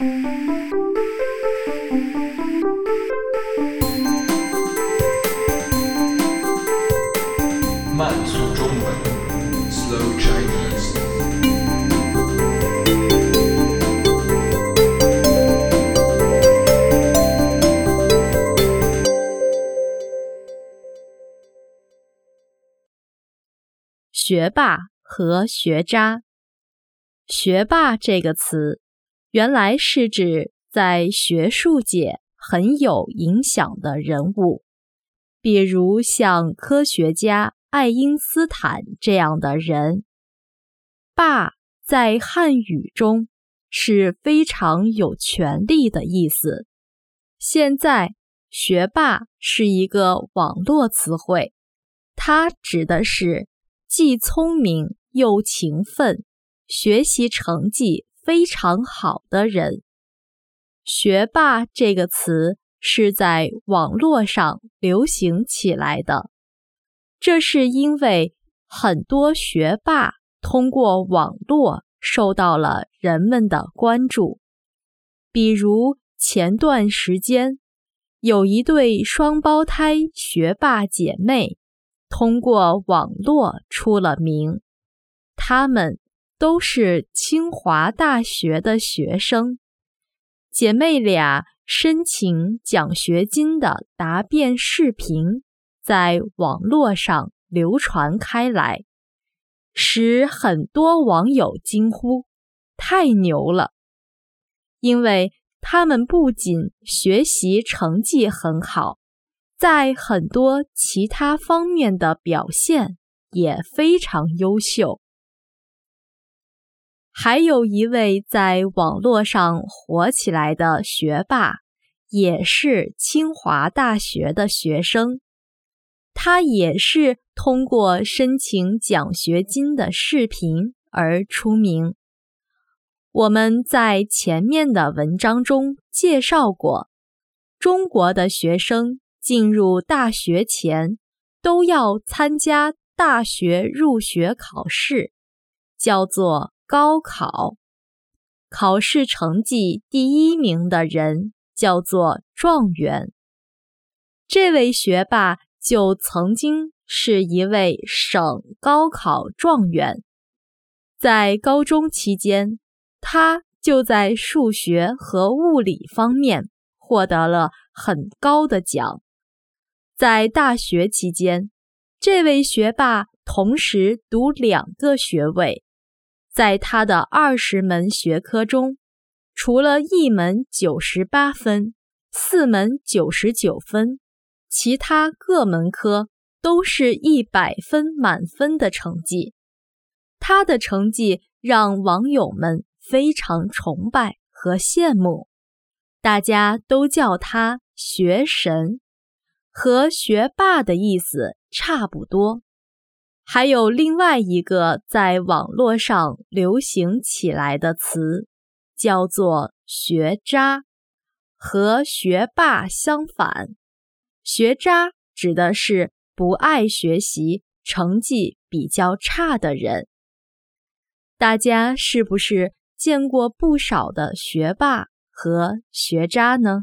慢速中文，Slow Chinese。学霸和学渣。学霸这个词，原来是指在学术界很有影响的人物，比如像科学家爱因斯坦这样的人。霸在汉语中是非常有权力的意思。现在，学霸是一个网络词汇，它指的是既聪明又勤奋。学习成绩非常好的人，“学霸”这个词是在网络上流行起来的。这是因为很多学霸通过网络受到了人们的关注。比如前段时间，有一对双胞胎学霸姐妹通过网络出了名，他们。都是清华大学的学生，姐妹俩申请奖学金的答辩视频在网络上流传开来，使很多网友惊呼：“太牛了！”因为他们不仅学习成绩很好，在很多其他方面的表现也非常优秀。还有一位在网络上火起来的学霸，也是清华大学的学生。他也是通过申请奖学金的视频而出名。我们在前面的文章中介绍过，中国的学生进入大学前都要参加大学入学考试，叫做。高考考试成绩第一名的人叫做状元。这位学霸就曾经是一位省高考状元。在高中期间，他就在数学和物理方面获得了很高的奖。在大学期间，这位学霸同时读两个学位。在他的二十门学科中，除了一门九十八分，四门九十九分，其他各门科都是一百分满分的成绩。他的成绩让网友们非常崇拜和羡慕，大家都叫他“学神”，和“学霸”的意思差不多。还有另外一个在网络上流行起来的词，叫做“学渣”，和“学霸”相反。学渣指的是不爱学习、成绩比较差的人。大家是不是见过不少的学霸和学渣呢？